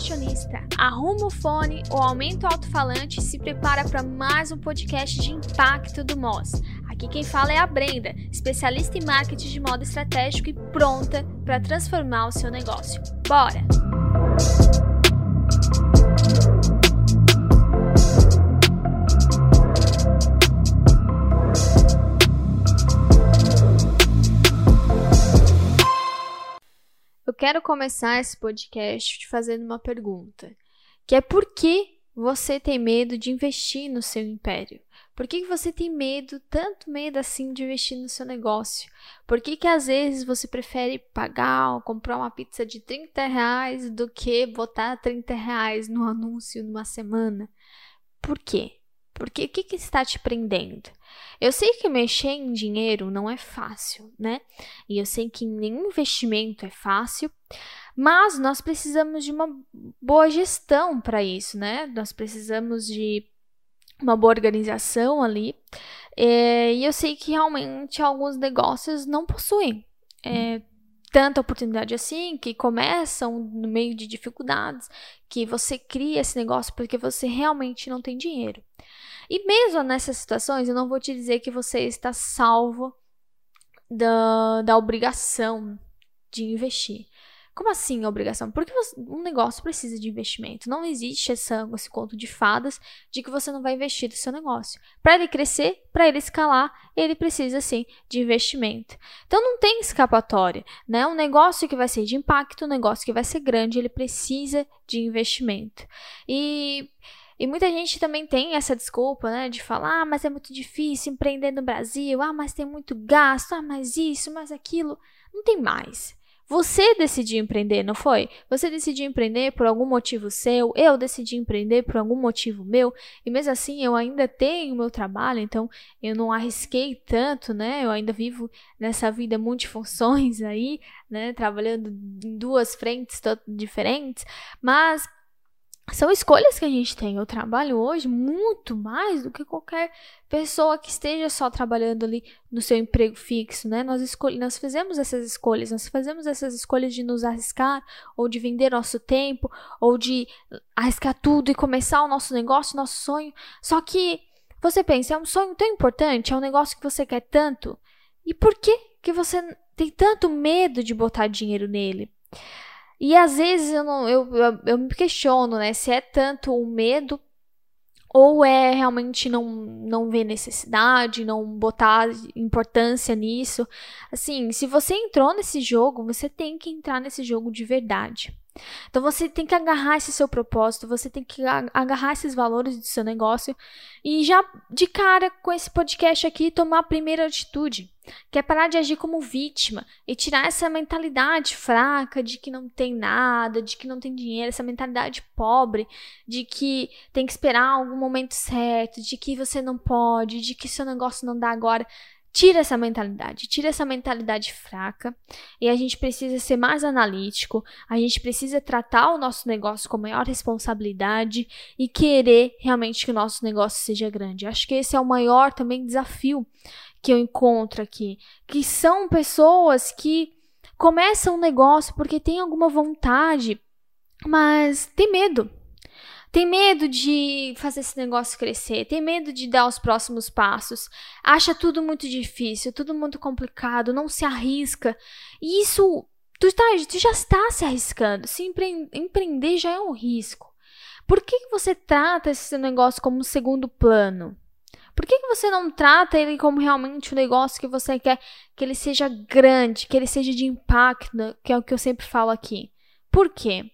fashionista, arruma o fone ou aumenta o alto-falante e se prepara para mais um podcast de impacto do Moz. Aqui quem fala é a Brenda, especialista em marketing de moda estratégico e pronta para transformar o seu negócio. Bora! Quero começar esse podcast te fazendo uma pergunta, que é por que você tem medo de investir no seu império? Por que, que você tem medo, tanto medo assim, de investir no seu negócio? Por que, que às vezes você prefere pagar ou comprar uma pizza de 30 reais do que botar 30 reais no anúncio numa semana? Por quê? Porque o que, que está te prendendo? Eu sei que mexer em dinheiro não é fácil, né? E eu sei que nenhum investimento é fácil, mas nós precisamos de uma boa gestão para isso, né? Nós precisamos de uma boa organização ali. É, e eu sei que realmente alguns negócios não possuem é, tanta oportunidade assim, que começam no meio de dificuldades, que você cria esse negócio porque você realmente não tem dinheiro. E mesmo nessas situações, eu não vou te dizer que você está salvo da, da obrigação de investir. Como assim obrigação? Porque um negócio precisa de investimento. Não existe essa, esse conto de fadas de que você não vai investir no seu negócio. Para ele crescer, para ele escalar, ele precisa sim de investimento. Então não tem escapatória, né? Um negócio que vai ser de impacto, um negócio que vai ser grande, ele precisa de investimento. E e muita gente também tem essa desculpa, né, de falar, ah, mas é muito difícil empreender no Brasil, ah, mas tem muito gasto, ah, mas isso, mas aquilo. Não tem mais. Você decidiu empreender, não foi? Você decidiu empreender por algum motivo seu, eu decidi empreender por algum motivo meu, e mesmo assim eu ainda tenho meu trabalho, então eu não arrisquei tanto, né? Eu ainda vivo nessa vida multifunções aí, né? Trabalhando em duas frentes diferentes, mas são escolhas que a gente tem. Eu trabalho hoje muito mais do que qualquer pessoa que esteja só trabalhando ali no seu emprego fixo, né? Nós, nós fazemos essas escolhas, nós fazemos essas escolhas de nos arriscar, ou de vender nosso tempo, ou de arriscar tudo e começar o nosso negócio, nosso sonho. Só que você pensa, é um sonho tão importante, é um negócio que você quer tanto, e por que, que você tem tanto medo de botar dinheiro nele? E às vezes eu, não, eu, eu, eu me questiono, né, se é tanto o medo ou é realmente não, não ver necessidade, não botar importância nisso. Assim, se você entrou nesse jogo, você tem que entrar nesse jogo de verdade. Então você tem que agarrar esse seu propósito, você tem que agarrar esses valores do seu negócio e já de cara com esse podcast aqui tomar a primeira atitude, que é parar de agir como vítima e tirar essa mentalidade fraca de que não tem nada, de que não tem dinheiro, essa mentalidade pobre, de que tem que esperar algum momento certo, de que você não pode, de que seu negócio não dá agora. Tira essa mentalidade, tira essa mentalidade fraca e a gente precisa ser mais analítico, a gente precisa tratar o nosso negócio com maior responsabilidade e querer realmente que o nosso negócio seja grande. Acho que esse é o maior também desafio que eu encontro aqui, que são pessoas que começam um negócio porque tem alguma vontade, mas tem medo tem medo de fazer esse negócio crescer, tem medo de dar os próximos passos, acha tudo muito difícil, tudo muito complicado, não se arrisca. E isso, tu, tá, tu já está se arriscando. Se empre empreender já é um risco. Por que, que você trata esse negócio como segundo plano? Por que, que você não trata ele como realmente um negócio que você quer que ele seja grande, que ele seja de impacto, que é o que eu sempre falo aqui? Por quê?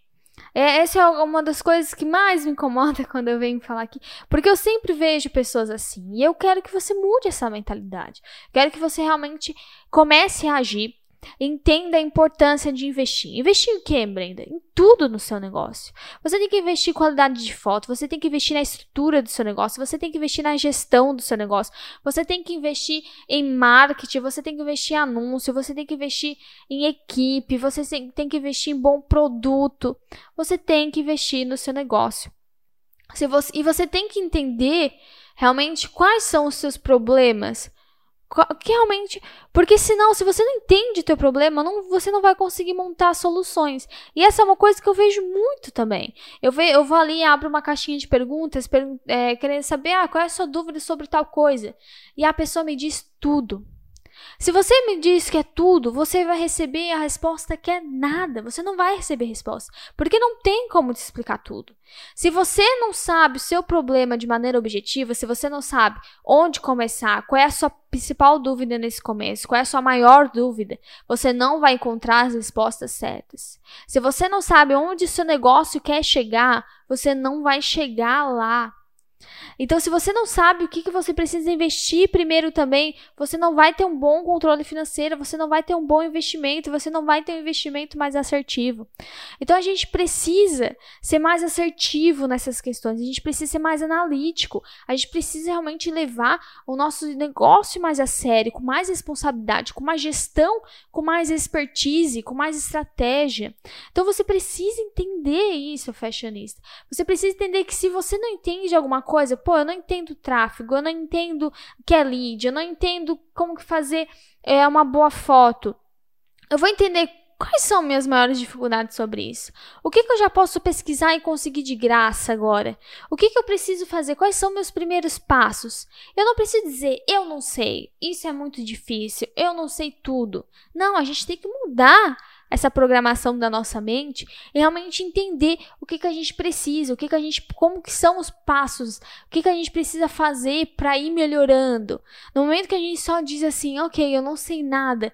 É, essa é uma das coisas que mais me incomoda quando eu venho falar aqui, porque eu sempre vejo pessoas assim, e eu quero que você mude essa mentalidade. Quero que você realmente comece a agir Entenda a importância de investir. Investir em quê, Brenda? Em tudo no seu negócio. Você tem que investir em qualidade de foto, você tem que investir na estrutura do seu negócio, você tem que investir na gestão do seu negócio, você tem que investir em marketing, você tem que investir em anúncio, você tem que investir em equipe, você tem que investir em bom produto, você tem que investir no seu negócio. Se você, e você tem que entender realmente quais são os seus problemas que realmente, porque senão, se você não entende teu problema, não, você não vai conseguir montar soluções. E essa é uma coisa que eu vejo muito também. Eu, ve, eu vou ali, abro uma caixinha de perguntas, per, é, querendo saber, ah, qual é a sua dúvida sobre tal coisa. E a pessoa me diz tudo. Se você me diz que é tudo, você vai receber a resposta que é nada. Você não vai receber resposta, porque não tem como te explicar tudo. Se você não sabe o seu problema de maneira objetiva, se você não sabe onde começar, qual é a sua principal dúvida nesse começo, qual é a sua maior dúvida, você não vai encontrar as respostas certas. Se você não sabe onde seu negócio quer chegar, você não vai chegar lá. Então, se você não sabe o que, que você precisa investir primeiro também, você não vai ter um bom controle financeiro, você não vai ter um bom investimento, você não vai ter um investimento mais assertivo. Então, a gente precisa ser mais assertivo nessas questões, a gente precisa ser mais analítico, a gente precisa realmente levar o nosso negócio mais a sério, com mais responsabilidade, com mais gestão, com mais expertise, com mais estratégia. Então, você precisa entender isso, fashionista. Você precisa entender que se você não entende alguma coisa, pô, eu não entendo tráfego, eu não entendo o que é lead, eu não entendo como que fazer é, uma boa foto. Eu vou entender quais são minhas maiores dificuldades sobre isso. O que, que eu já posso pesquisar e conseguir de graça agora? O que, que eu preciso fazer? Quais são meus primeiros passos? Eu não preciso dizer, eu não sei, isso é muito difícil, eu não sei tudo. Não, a gente tem que mudar essa programação da nossa mente e realmente entender o que, que a gente precisa, o que, que a gente, como que são os passos, o que, que a gente precisa fazer para ir melhorando. No momento que a gente só diz assim, ok, eu não sei nada,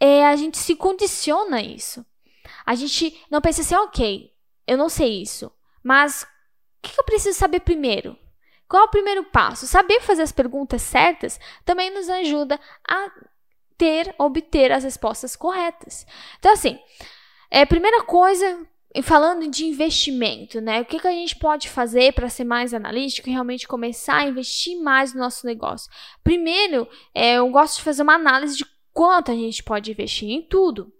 é, a gente se condiciona a isso. A gente não pensa assim, ok, eu não sei isso, mas o que, que eu preciso saber primeiro? Qual é o primeiro passo? Saber fazer as perguntas certas também nos ajuda a ter, obter as respostas corretas. Então, assim, é, primeira coisa, falando de investimento, né? O que, que a gente pode fazer para ser mais analítico e realmente começar a investir mais no nosso negócio? Primeiro, é, eu gosto de fazer uma análise de quanto a gente pode investir em tudo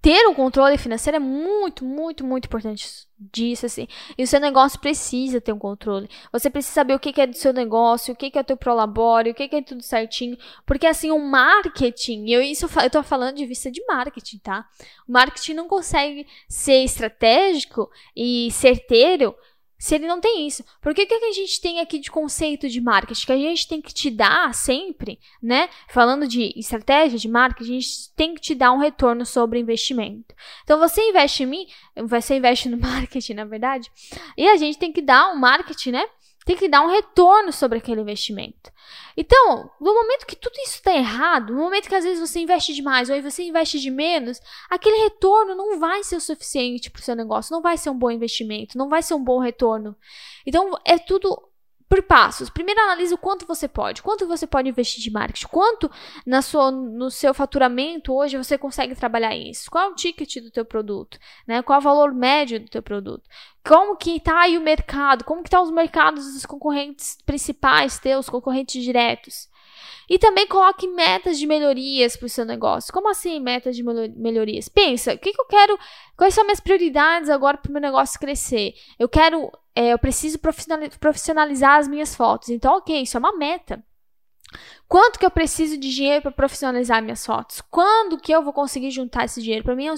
ter um controle financeiro é muito, muito, muito importante disso, assim. E o seu negócio precisa ter um controle. Você precisa saber o que é do seu negócio, o que é o teu prolabore, o que é tudo certinho. Porque, assim, o marketing, eu, isso, eu tô falando de vista de marketing, tá? O marketing não consegue ser estratégico e certeiro se ele não tem isso. Porque o que, a gente tem aqui de conceito de marketing? Que a gente tem que te dar sempre, né? Falando de estratégia de marketing, a gente tem que te dar um retorno sobre investimento. Então você investe em mim, você investe no marketing, na verdade, e a gente tem que dar um marketing, né? Tem que dar um retorno sobre aquele investimento. Então, no momento que tudo isso está errado, no momento que às vezes você investe demais ou aí você investe de menos, aquele retorno não vai ser o suficiente para o seu negócio, não vai ser um bom investimento, não vai ser um bom retorno. Então, é tudo por passos. Primeiro analise o quanto você pode, quanto você pode investir de marketing, quanto na sua, no seu faturamento hoje você consegue trabalhar isso, qual é o ticket do teu produto, né? qual é o valor médio do teu produto, como que está aí o mercado, como que estão tá os mercados dos concorrentes principais teus, concorrentes diretos. E também coloque metas de melhorias para o seu negócio. Como assim metas de melhorias? Pensa, o que, que eu quero, quais são minhas prioridades agora para o meu negócio crescer? Eu quero, é, eu preciso profissionalizar as minhas fotos. Então, ok, isso é uma meta. Quanto que eu preciso de dinheiro para profissionalizar minhas fotos? Quando que eu vou conseguir juntar esse dinheiro? Para mim é um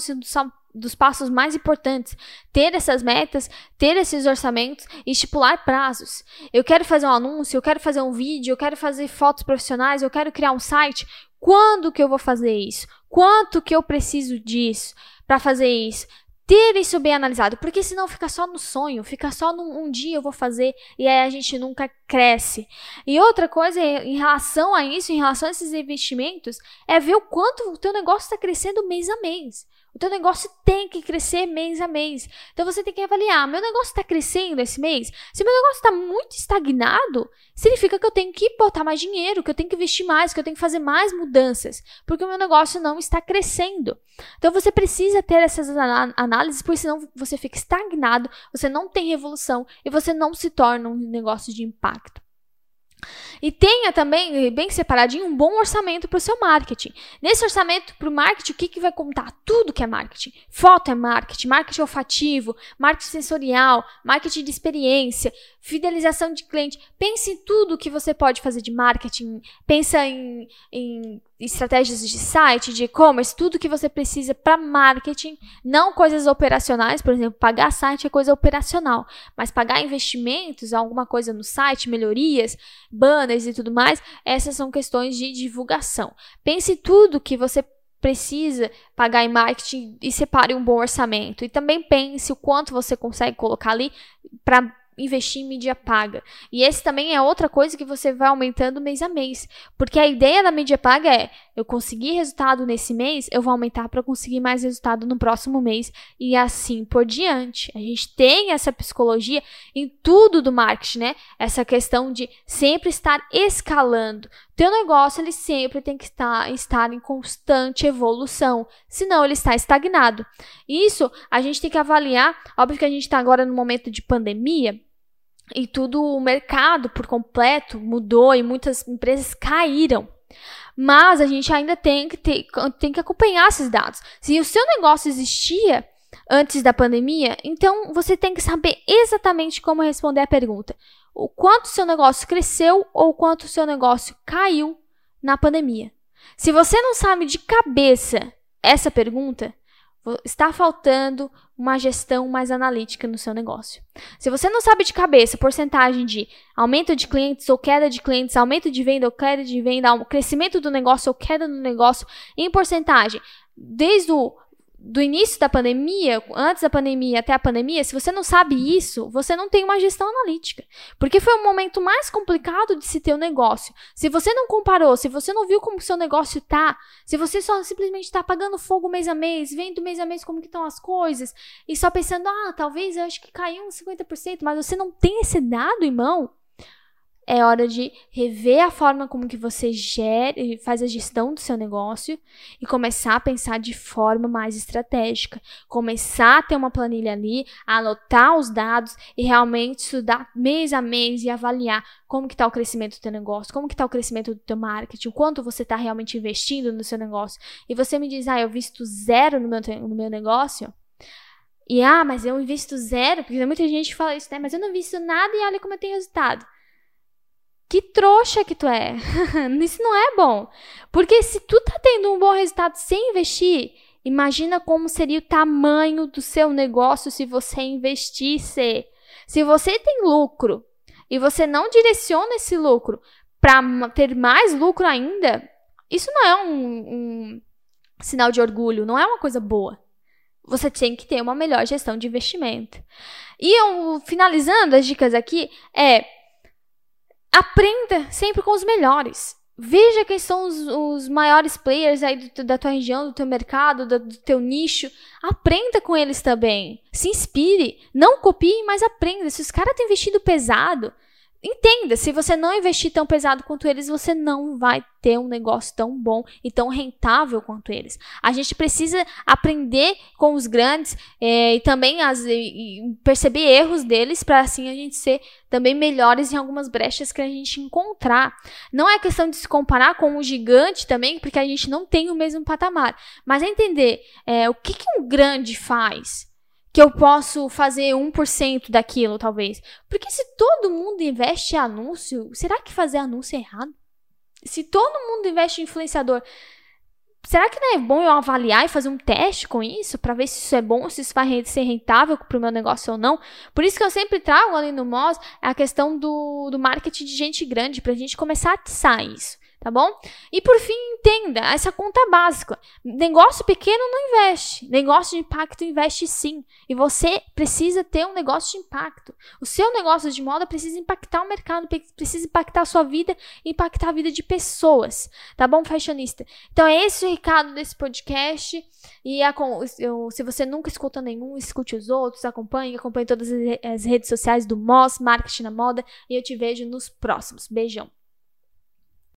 dos passos mais importantes. Ter essas metas, ter esses orçamentos e estipular prazos. Eu quero fazer um anúncio, eu quero fazer um vídeo, eu quero fazer fotos profissionais, eu quero criar um site. Quando que eu vou fazer isso? Quanto que eu preciso disso para fazer isso? ter isso bem analisado, porque senão fica só no sonho, fica só num um dia eu vou fazer e aí a gente nunca cresce. E outra coisa em relação a isso, em relação a esses investimentos, é ver o quanto o teu negócio está crescendo mês a mês. O teu negócio tem que crescer mês a mês. Então você tem que avaliar, meu negócio está crescendo esse mês? Se meu negócio está muito estagnado, significa que eu tenho que botar mais dinheiro, que eu tenho que investir mais, que eu tenho que fazer mais mudanças, porque o meu negócio não está crescendo. Então você precisa ter essas análises, porque senão você fica estagnado, você não tem revolução e você não se torna um negócio de impacto. E tenha também, bem separadinho, um bom orçamento para o seu marketing. Nesse orçamento para o marketing, o que, que vai contar? Tudo que é marketing. Foto é marketing, marketing olfativo, marketing sensorial, marketing de experiência, fidelização de cliente. Pense em tudo que você pode fazer de marketing. Pensa em, em estratégias de site, de e-commerce, tudo que você precisa para marketing, não coisas operacionais, por exemplo, pagar site é coisa operacional, mas pagar investimentos, alguma coisa no site, melhorias, banners e tudo mais, essas são questões de divulgação. Pense tudo que você precisa pagar em marketing e separe um bom orçamento. E também pense o quanto você consegue colocar ali para investir em mídia paga. E esse também é outra coisa que você vai aumentando mês a mês. Porque a ideia da mídia paga é: eu consegui resultado nesse mês, eu vou aumentar para conseguir mais resultado no próximo mês e assim por diante. A gente tem essa psicologia em tudo do marketing, né? Essa questão de sempre estar escalando. Teu negócio ele sempre tem que estar, estar em constante evolução, senão ele está estagnado. Isso a gente tem que avaliar. Óbvio que a gente está agora no momento de pandemia, e tudo o mercado por completo mudou e muitas empresas caíram. Mas a gente ainda tem que, ter, tem que acompanhar esses dados. Se o seu negócio existia antes da pandemia, então você tem que saber exatamente como responder a pergunta: o quanto seu negócio cresceu ou quanto o seu negócio caiu na pandemia. Se você não sabe de cabeça essa pergunta, está faltando uma gestão mais analítica no seu negócio. Se você não sabe de cabeça porcentagem de aumento de clientes ou queda de clientes, aumento de venda ou queda de venda, crescimento do negócio ou queda no negócio em porcentagem, desde o do início da pandemia, antes da pandemia até a pandemia, se você não sabe isso, você não tem uma gestão analítica. Porque foi o momento mais complicado de se ter um negócio. Se você não comparou, se você não viu como o seu negócio tá, se você só simplesmente está apagando fogo mês a mês, vendo mês a mês como que estão as coisas, e só pensando, ah, talvez eu acho que caiu uns 50%, mas você não tem esse dado em mão, é hora de rever a forma como que você gere, faz a gestão do seu negócio e começar a pensar de forma mais estratégica. Começar a ter uma planilha ali, anotar os dados e realmente estudar mês a mês e avaliar como que está o crescimento do teu negócio, como que está o crescimento do teu marketing, quanto você está realmente investindo no seu negócio. E você me diz, ah, eu visto zero no meu, no meu negócio. E ah, mas eu invisto zero, porque muita gente fala isso, né? Mas eu não invisto nada e olha como eu tenho resultado. Que trouxa que tu é. Isso não é bom. Porque se tu tá tendo um bom resultado sem investir, imagina como seria o tamanho do seu negócio se você investisse. Se você tem lucro e você não direciona esse lucro para ter mais lucro ainda, isso não é um, um sinal de orgulho, não é uma coisa boa. Você tem que ter uma melhor gestão de investimento. E eu, finalizando as dicas aqui, é Aprenda sempre com os melhores. Veja quem são os, os maiores players aí do, da tua região, do teu mercado, do, do, teu nicho. Aprenda com eles também. Se inspire. Não copie, mas aprenda. Se os caras têm vestido pesado, entenda, se você não investir tão pesado quanto eles, você não vai ter um negócio tão bom e tão rentável quanto eles. A gente precisa aprender com os grandes é, e também as, e perceber erros deles para assim a gente ser também melhores em algumas brechas que a gente encontrar. Não é questão de se comparar com o gigante também, porque a gente não tem o mesmo patamar, mas é entender é, o que, que um grande faz que eu posso fazer 1% daquilo, talvez. Porque se todo mundo investe em anúncio, será que fazer anúncio é errado? Se todo mundo investe em influenciador, será que não é bom eu avaliar e fazer um teste com isso para ver se isso é bom, se isso vai ser rentável para o meu negócio ou não? Por isso que eu sempre trago ali no MOS a questão do, do marketing de gente grande, para a gente começar a atiçar isso tá bom? E por fim, entenda essa conta básica. Negócio pequeno não investe, negócio de impacto investe sim. E você precisa ter um negócio de impacto. O seu negócio de moda precisa impactar o mercado, precisa impactar a sua vida impactar a vida de pessoas, tá bom, fashionista? Então é esse o recado desse podcast. E a, eu, se você nunca escuta nenhum, escute os outros, acompanhe, acompanhe todas as redes sociais do MOS, Marketing na Moda, e eu te vejo nos próximos. Beijão!